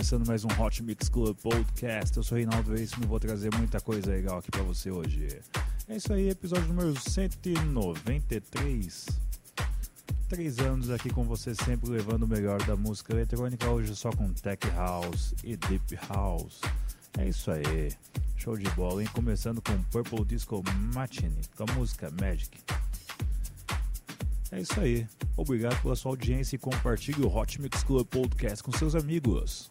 começando mais um Hot Mix Club Podcast. Eu sou Reinaldo Veríssimo e vou trazer muita coisa legal aqui para você hoje. É isso aí, episódio número 193. Três anos aqui com você, sempre levando o melhor da música eletrônica, hoje só com Tech House e Deep House. É isso aí, show de bola, hein? Começando com Purple Disco Machine, com a música Magic. É isso aí. Obrigado pela sua audiência e compartilhe o Hot Mix Club Podcast com seus amigos.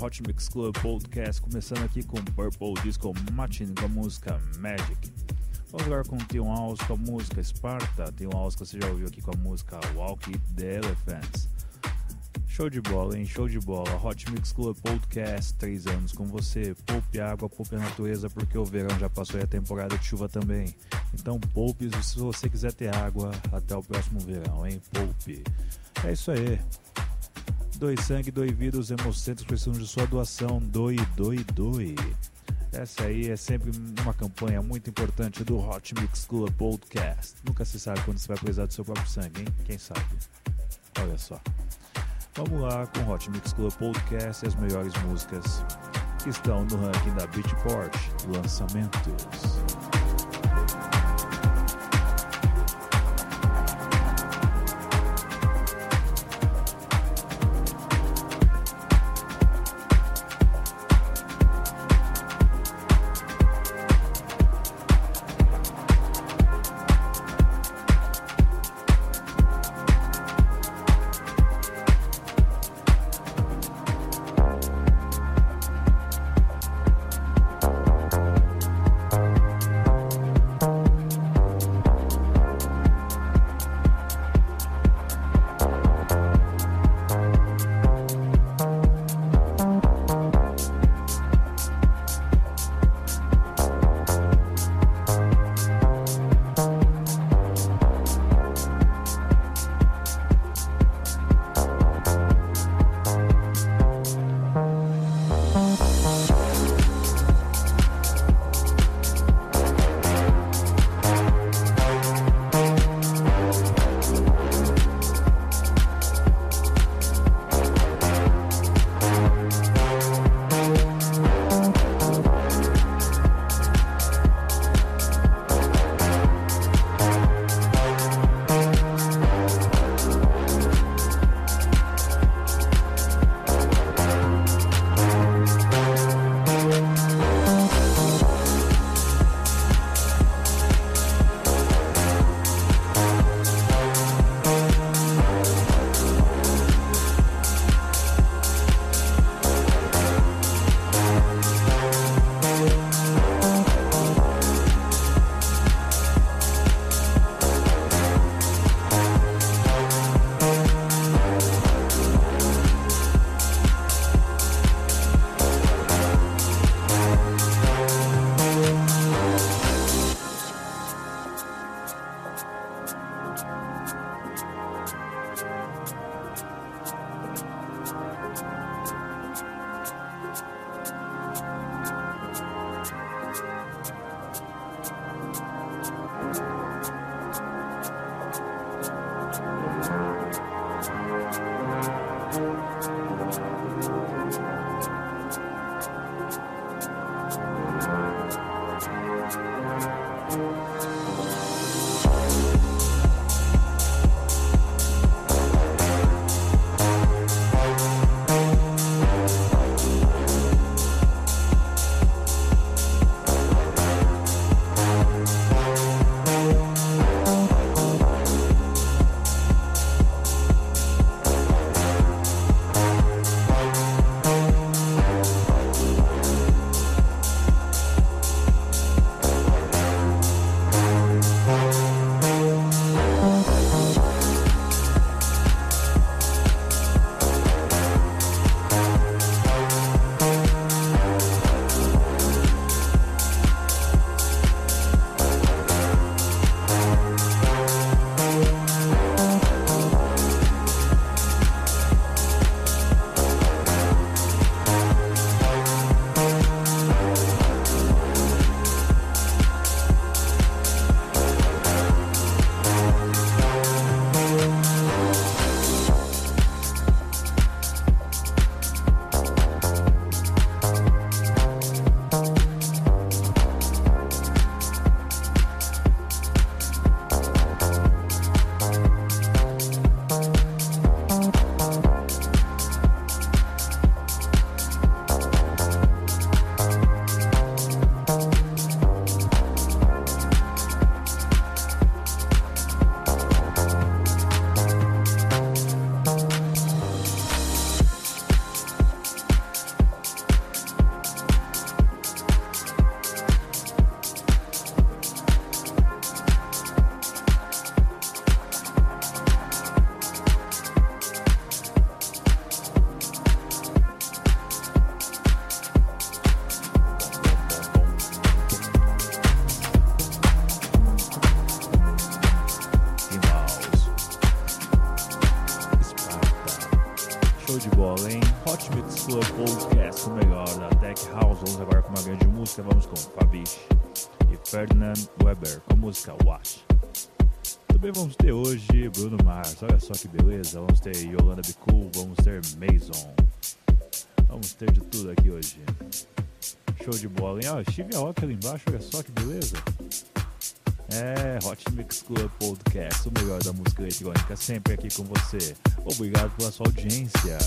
Hot Mix Club Podcast, começando aqui com Purple Disco Machine com a música Magic. Vamos agora com Tion House com a música Sparta, Tion House que você já ouviu aqui com a música Walk It The Elephants. Show de bola, hein? Show de bola. Hot Mix Club Podcast, três anos com você. Poupe água, poupe a natureza, porque o verão já passou e a temporada de chuva também. Então poupe se você quiser ter água até o próximo verão, hein? Poupe. É isso aí. Doe sangue, doe vida, os hemocentros precisam de sua doação. Doe, doe, doe. Essa aí é sempre uma campanha muito importante do Hot Mix Club Podcast. Nunca se sabe quando você vai precisar do seu próprio sangue, hein? Quem sabe? Olha só. Vamos lá com o Hot Mix Club Podcast e as melhores músicas que estão no ranking da Beatport Lançamentos. Só que beleza. Vamos ter Yolanda Bicool, vamos ter Mason. Vamos ter de tudo aqui hoje. Show de bola, hein? Ó, Steve Aoki ali embaixo, olha só que beleza. É, Hot Mix Club Podcast, o melhor da música eletrônica, sempre aqui com você. Obrigado pela sua audiência.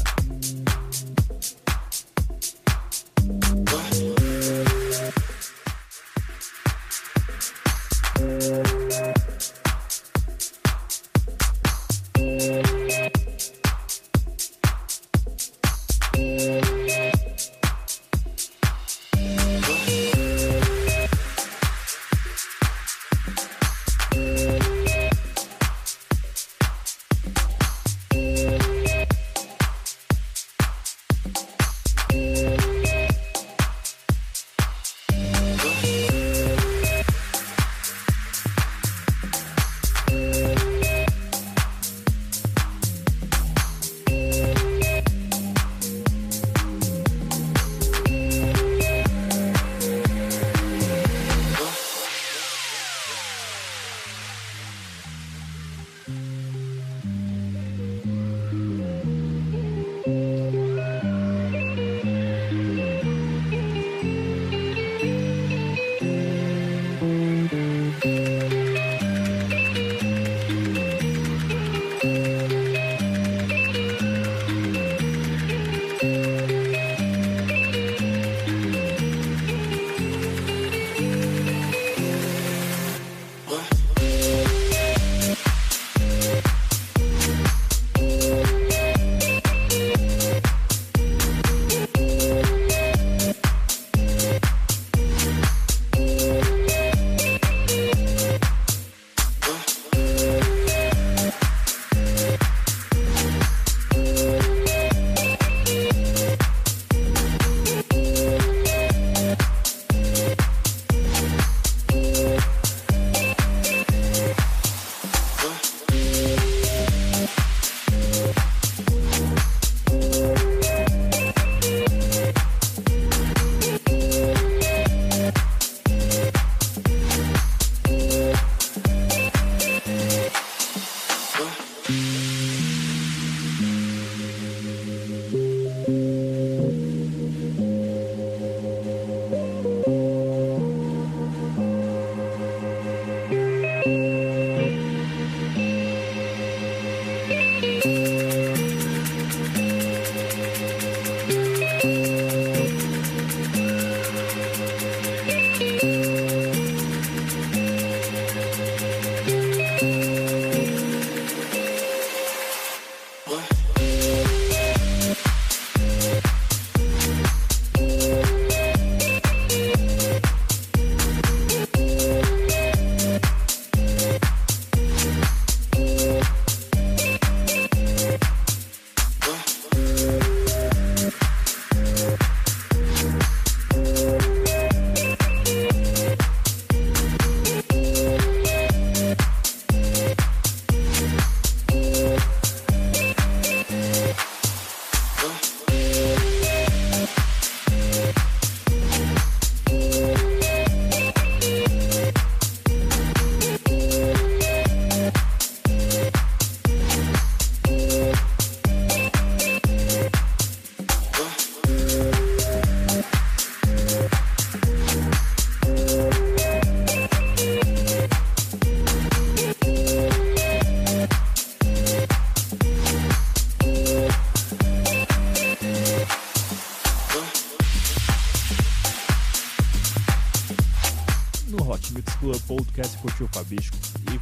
Podcast curtiu Fabisco e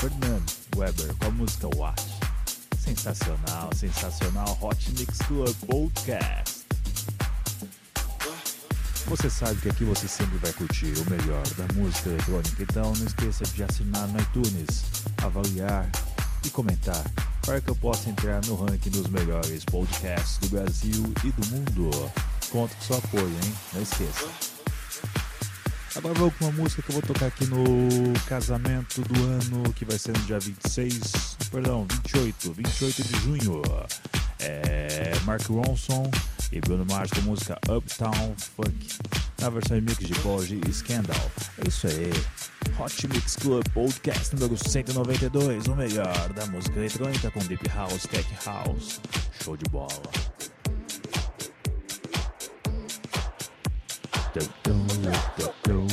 Fernando Weber com a música Watch. Sensacional, sensacional Hot Mix Club Podcast. Você sabe que aqui você sempre vai curtir o melhor da música eletrônica, então não esqueça de assinar no iTunes, avaliar e comentar para que eu possa entrar no ranking dos melhores podcasts do Brasil e do mundo. Conto com seu apoio, hein? Não esqueça. Agora vou com uma música que eu vou tocar aqui no casamento do ano, que vai ser no dia 26, perdão, 28, 28 de junho. é Mark Ronson e Bruno Mars com a música Uptown Funk, na versão remix de Paul e Scandal. É isso aí. Hot Mix Club Podcast número 192, o melhor da música eletrônica com Deep House, Tech House. Show de bola. is.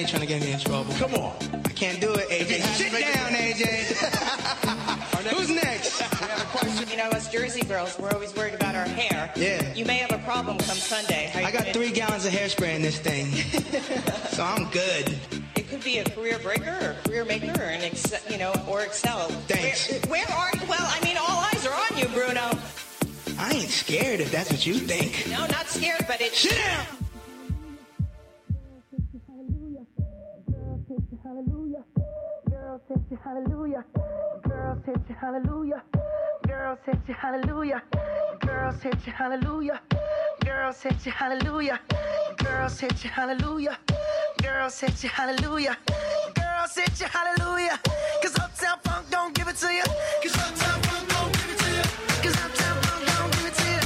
You're trying to get me in trouble. Come on. I can't do it, AJ. Sit down, AJ. Who's next? We have a question. You know, us Jersey girls, we're always worried about our hair. Yeah. You may have a problem come Sunday. I got three gallons of hairspray in this thing, so I'm good. It could be a career breaker or a career maker or an ex- you know, or excel. Thanks. Where, where are you? Well, I mean, all eyes are on you, Bruno. I ain't scared if that's what you think. No, not scared, but it. Sit down. Hallelujah. Girls hit you hallelujah. Girls hit you hallelujah. Girls hit you hallelujah. Girls hit you hallelujah. Girls hit you hallelujah. Girls hit you hallelujah. Girls hit you hallelujah. Girls hit you hallelujah. Cause Uptown Funk don't give it to you. Cause Uptown Funk don't give it to you. Cause Uptown Funk don't give it to you.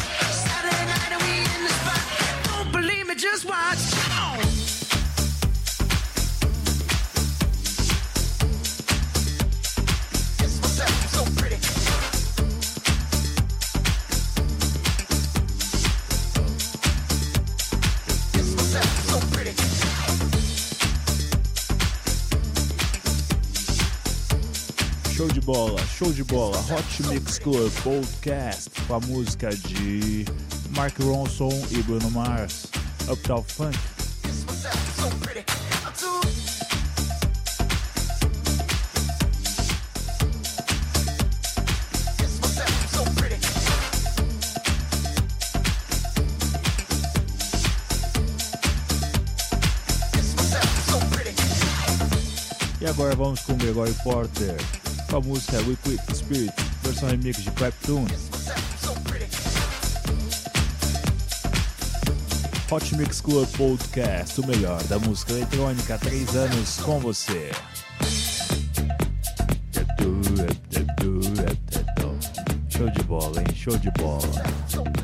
Saturday night and we in the spot. Don't believe me, just watch. Show de bola, show de bola. Hot Mix Club Podcast com a música de Mark Ronson e Bruno Mars, Uptown Funk. E agora vamos com Gregory Porter com a música Liquid Spirit, versão remix de Clapton. Hot Mix Club Podcast, o melhor da música eletrônica há três anos com você. Show de bola, hein? Show de bola.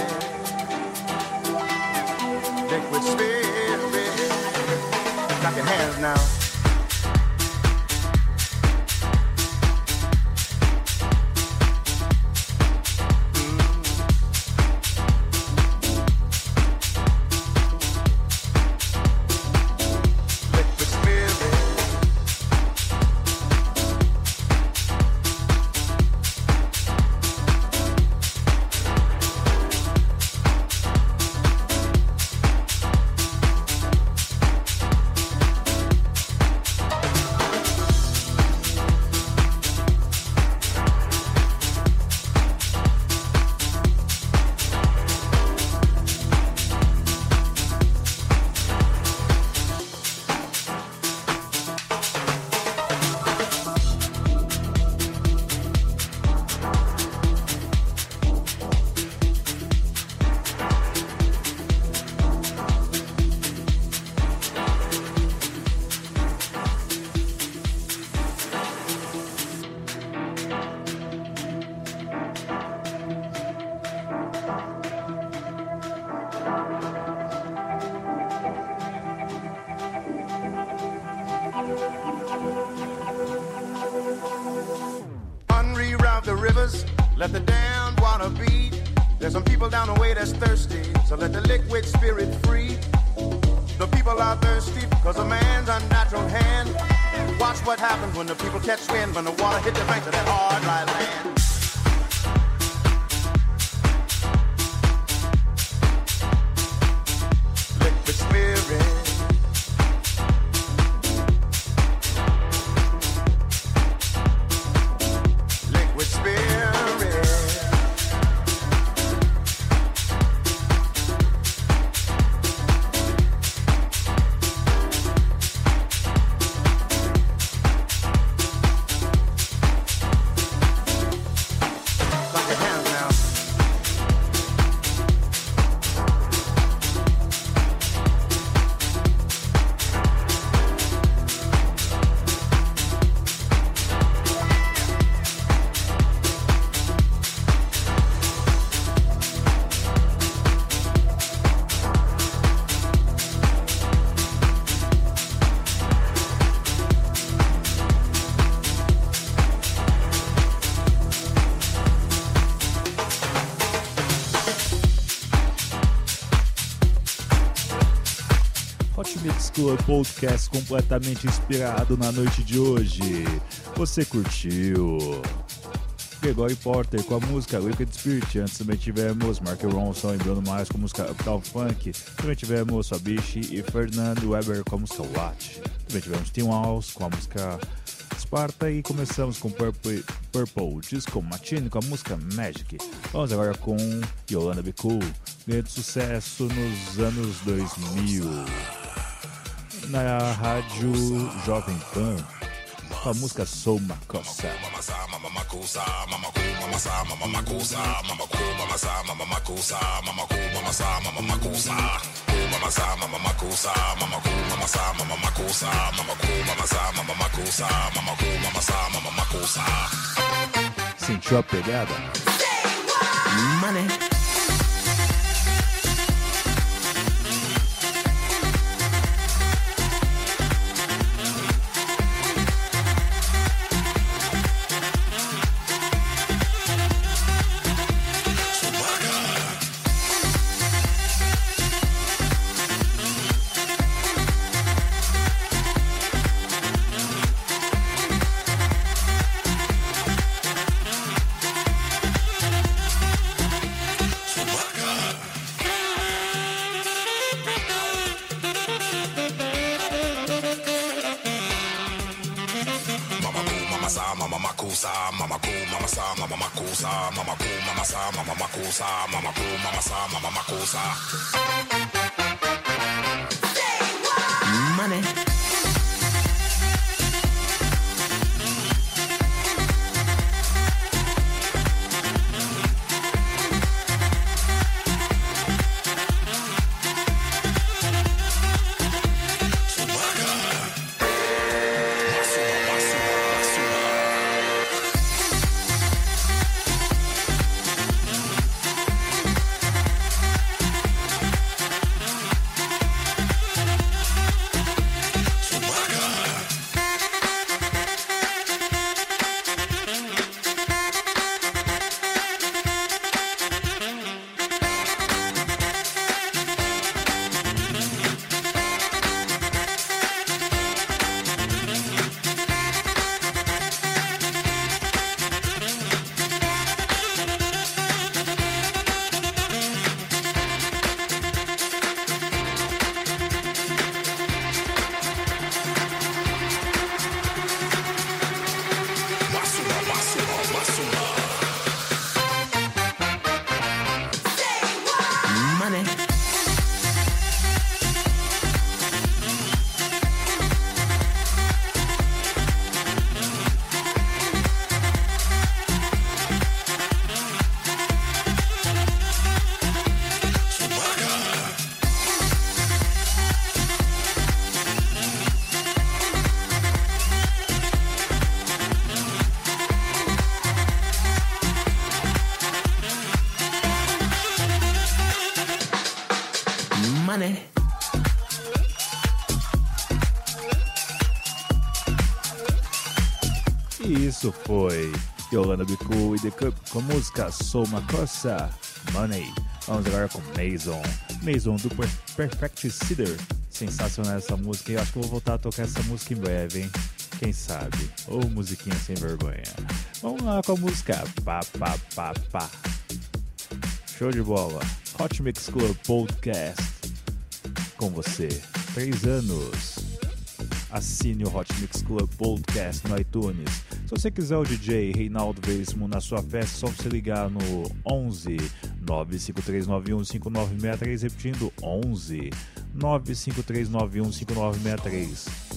clapping hands now. Club Podcast completamente inspirado na noite de hoje. Você curtiu? Gregory Porter com a música Liquid Spirit. Antes também tivemos Mark Ronson e Bruno Mars com a música Uptown Funk. Também tivemos Fabichi e Fernando Weber com a música Watch. Também tivemos Tim Walls com a música Sparta e começamos com Purple, Purple Disco Machine com a música Magic. Vamos agora com Yolanda Be Cool, grande sucesso nos anos 2000 na rádio Jovem Pan. com a música Sou Macossa. Sentiu a pegada? Money. cosa, mama cool, mama sa, mama. Yolanda Bicu e The Cup com música Sou Macossa Money. Vamos agora com Mason. Mason do Per- Perfect Cedar. Sensacional essa música e acho que eu vou voltar a tocar essa música em breve, hein? Quem sabe? Ou musiquinha sem vergonha. Vamos lá com a música Pá Pá Pá Pá. Show de bola. Hot Mix Club Podcast. Com você. Três anos. Assine o Hot Mix Club Podcast no iTunes. Se você quiser o DJ Reinaldo Veríssimo na sua festa, é só você ligar no 11 95391 5963, repetindo 11 95391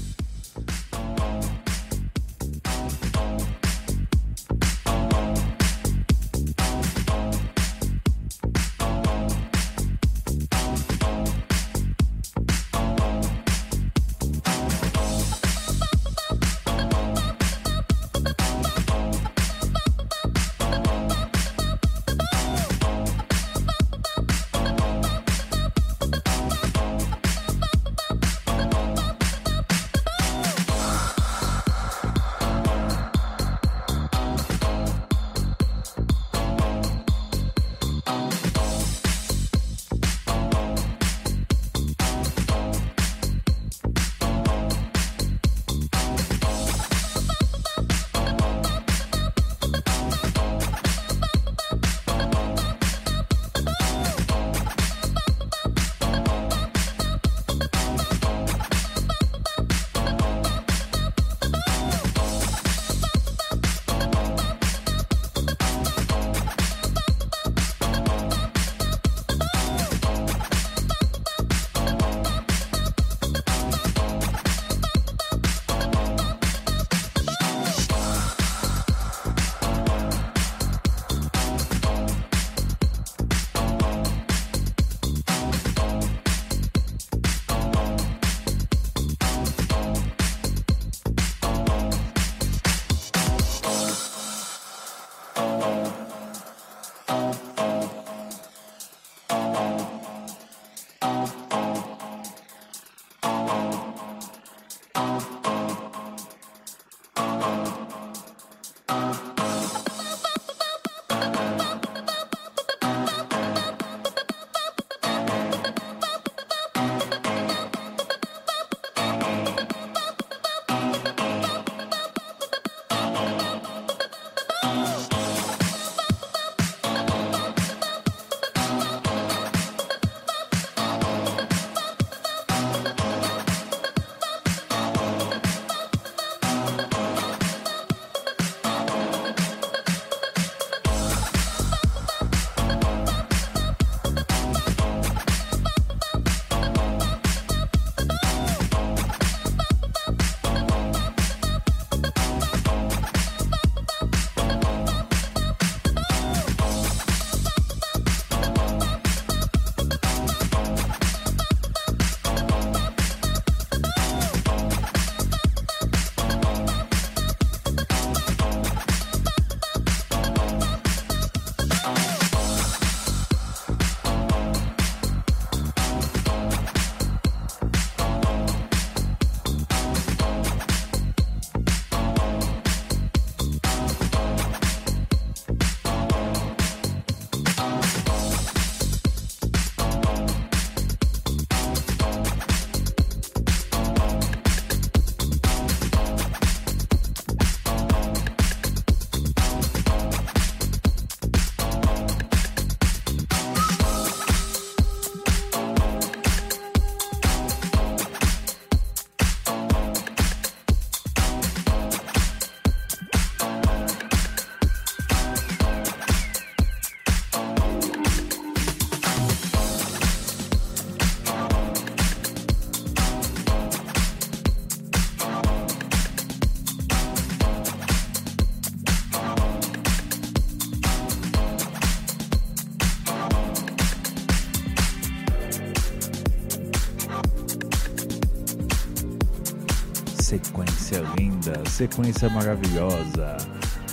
sequência maravilhosa.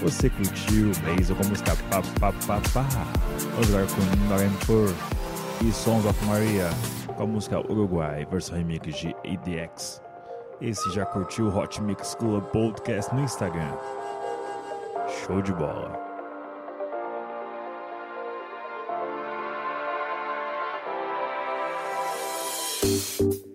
Você curtiu Basil com a música Pá Pá Pá Pá. Agora com e Sons of Maria com a música Uruguai, versão remix de ADX. Esse já curtiu o Hot Mix Club Podcast no Instagram. Show de bola. você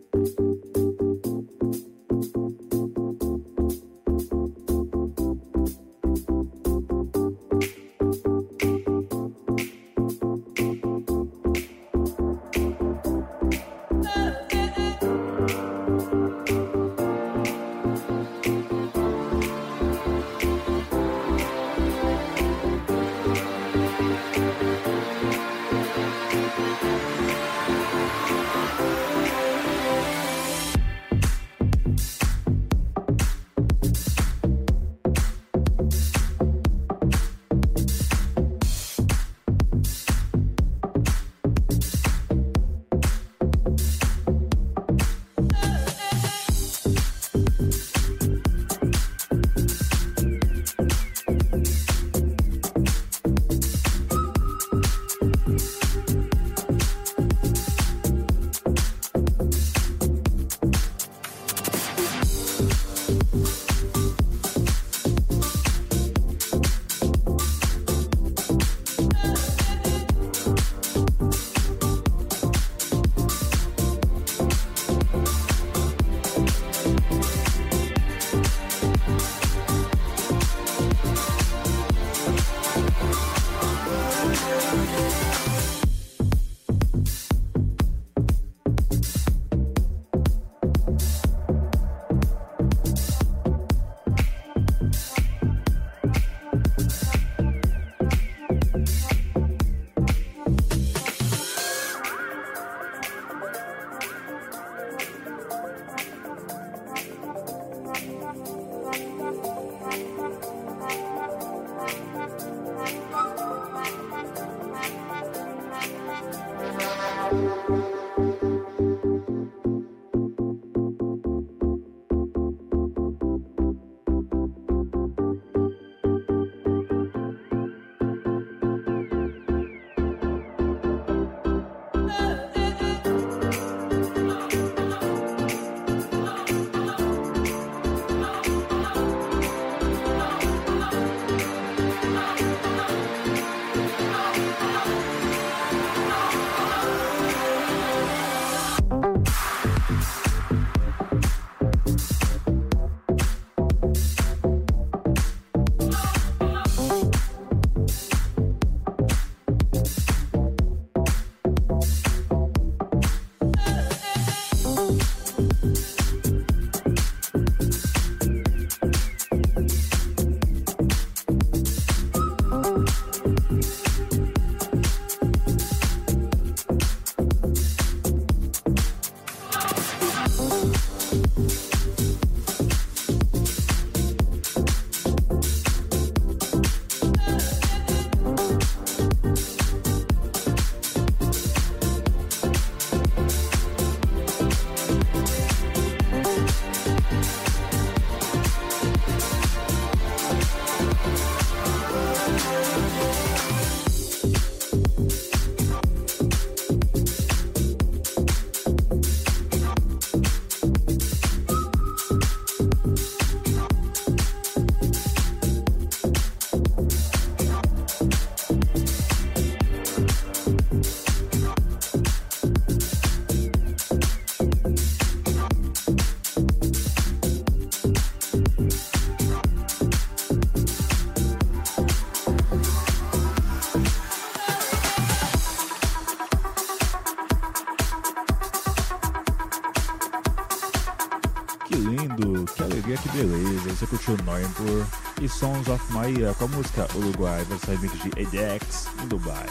Noimpur e Sons of Maia com a música Uruguai, versão remix de ADX em Dubai.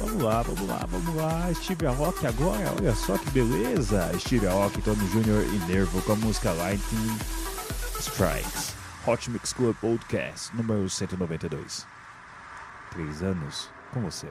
Vamos lá, vamos lá, vamos lá. Steve Aoki agora, olha só que beleza. Steve Aoki, Tony Jr. e Nervo com a música Lightning Strikes. Hot Mix Club Podcast número 192. Três anos com você.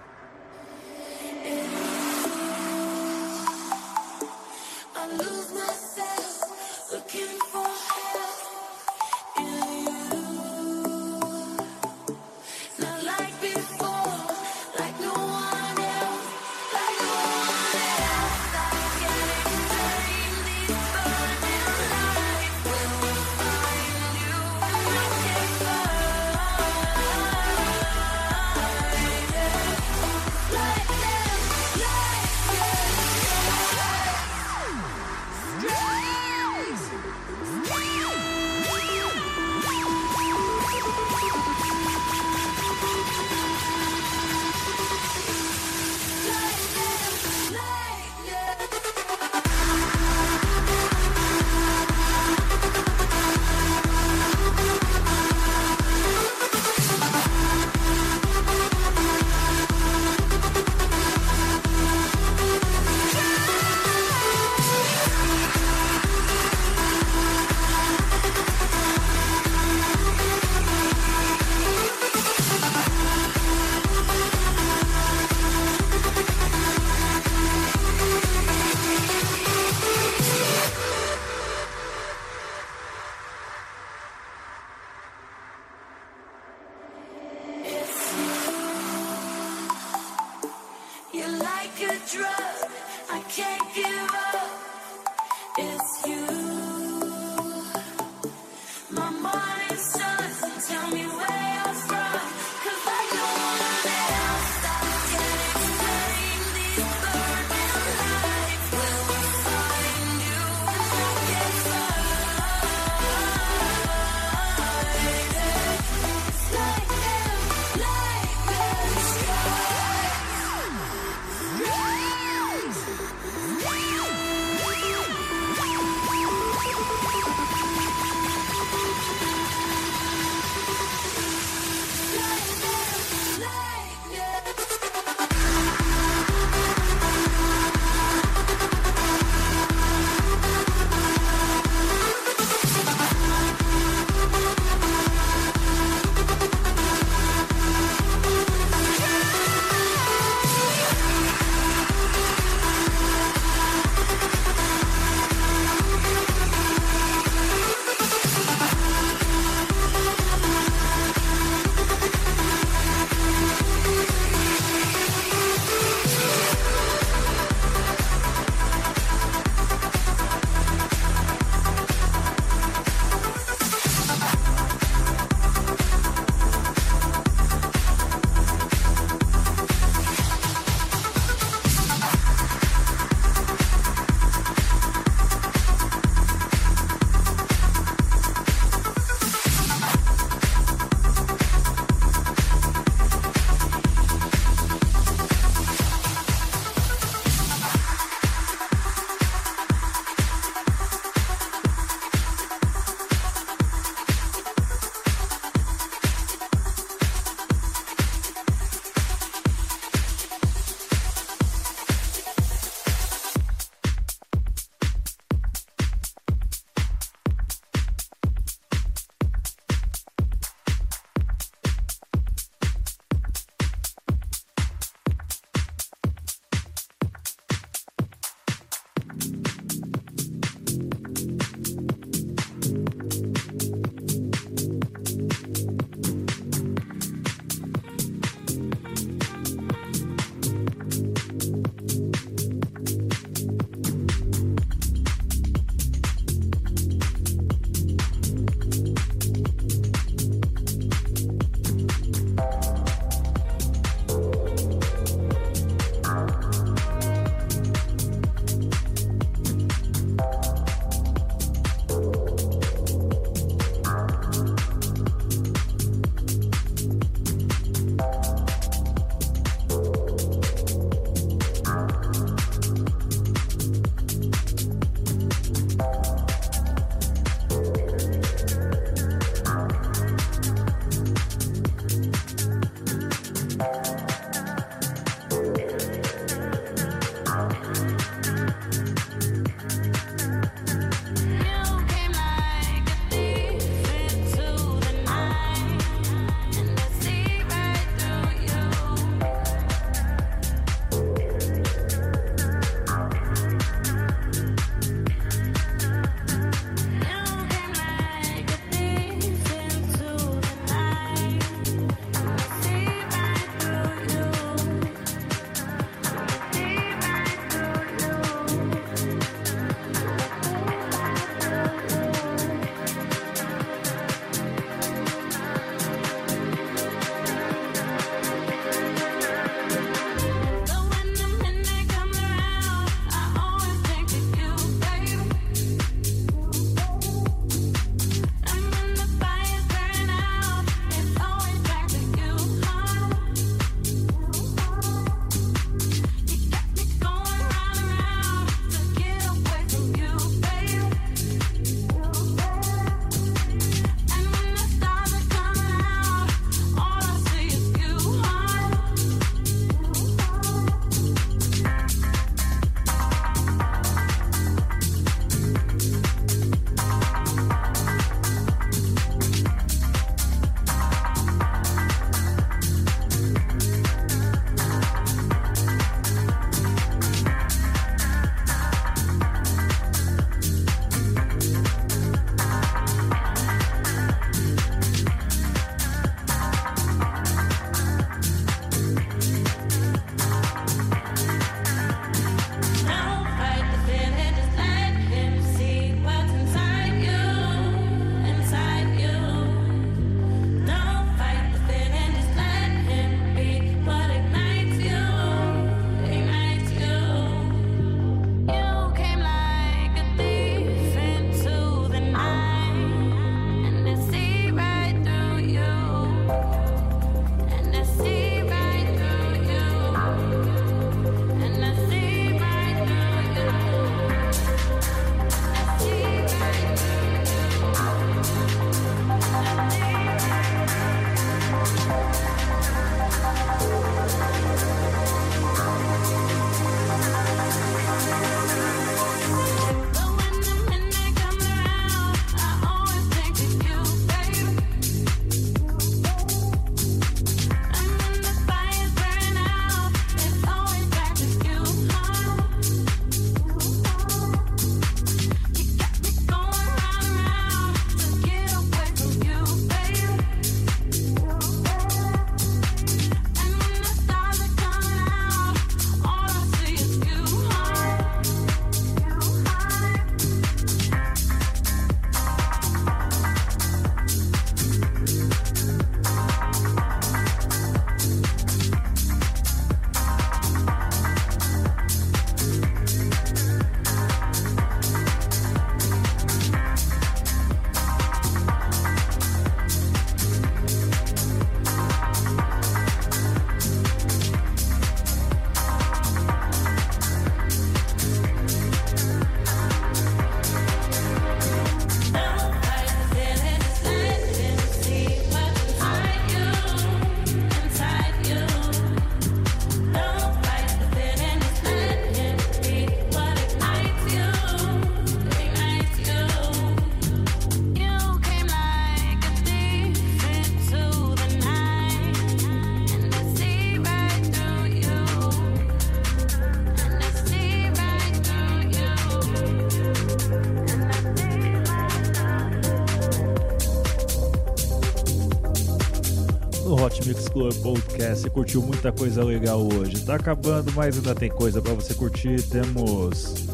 Club Podcast. Você curtiu muita coisa legal hoje. Tá acabando, mas ainda tem coisa para você curtir. Temos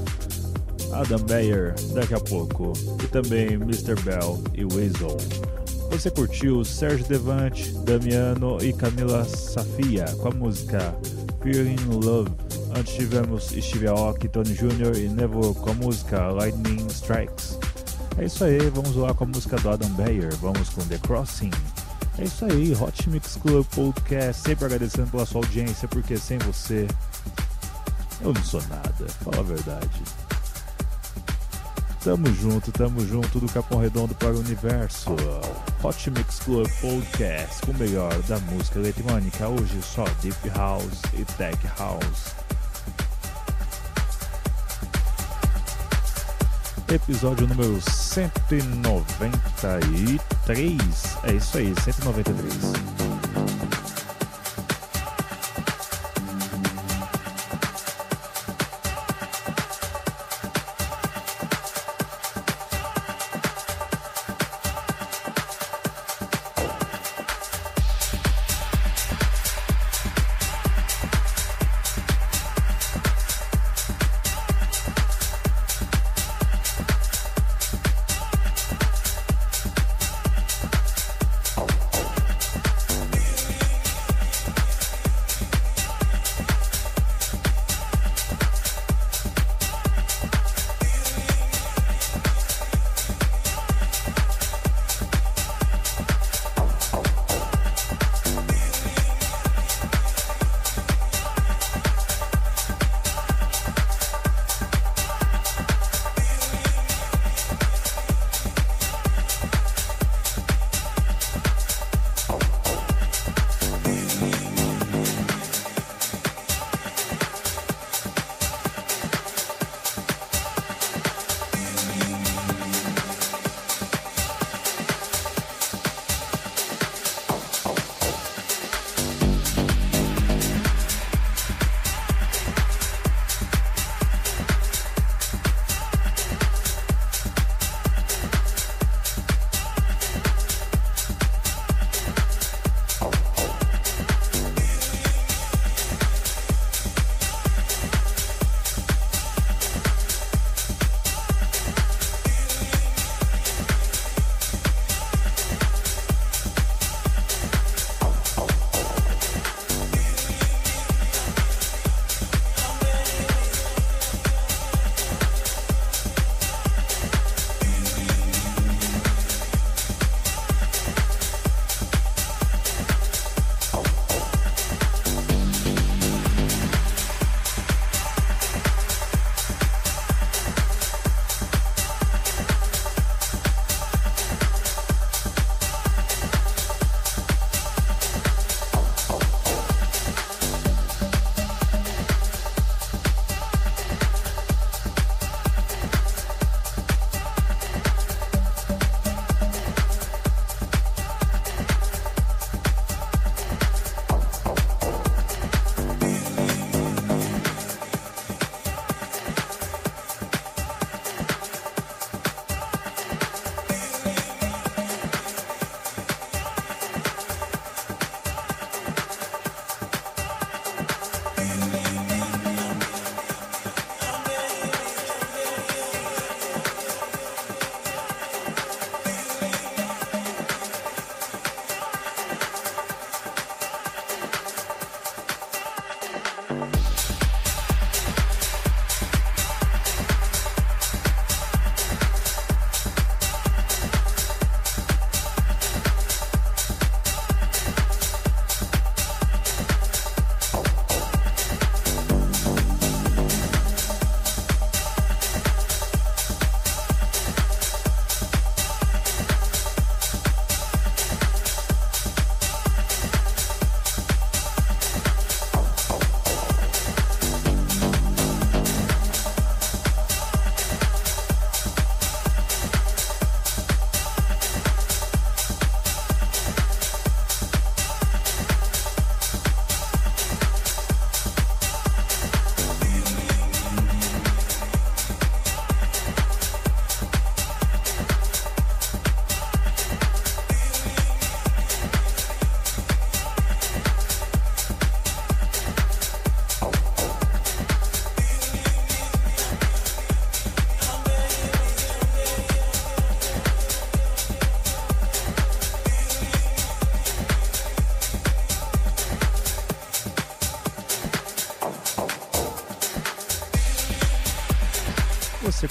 Adam Beyer daqui a pouco e também Mr. Bell e Weasel. Você curtiu Sérgio Devante, Damiano e Camila Safia com a música Feeling Love. Antes tivemos Steve Aoki, Tony Jr. e Nevo com a música Lightning Strikes. É isso aí, vamos lá com a música do Adam Beyer, vamos com The Crossing. É isso aí, Hot Mix Club Podcast, sempre agradecendo pela sua audiência, porque sem você eu não sou nada, fala a verdade. Tamo junto, tamo junto do Capão Redondo para o universo. Hot Mix Club Podcast, com o melhor da música eletrônica, hoje só Deep House e Tech House. Episódio número 193. É isso aí, 193.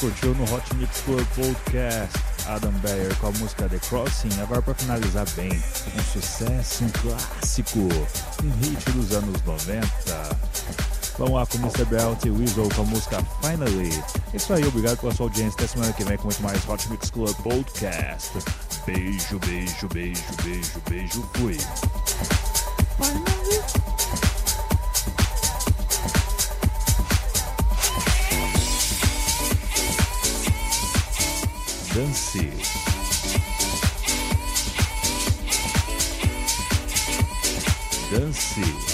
Curtiu no Hot Mix Club Podcast. Adam Beyer com a música The Crossing. Agora para finalizar bem, um sucesso, um clássico, um hit dos anos 90. Vamos lá com Mr. Belt e Weasel com a música Finally. É isso aí, obrigado pela sua audiência. Até semana que vem com muito mais Hot Mix Club Podcast. Beijo, beijo, beijo, beijo, beijo. Fui. Dance. Dance.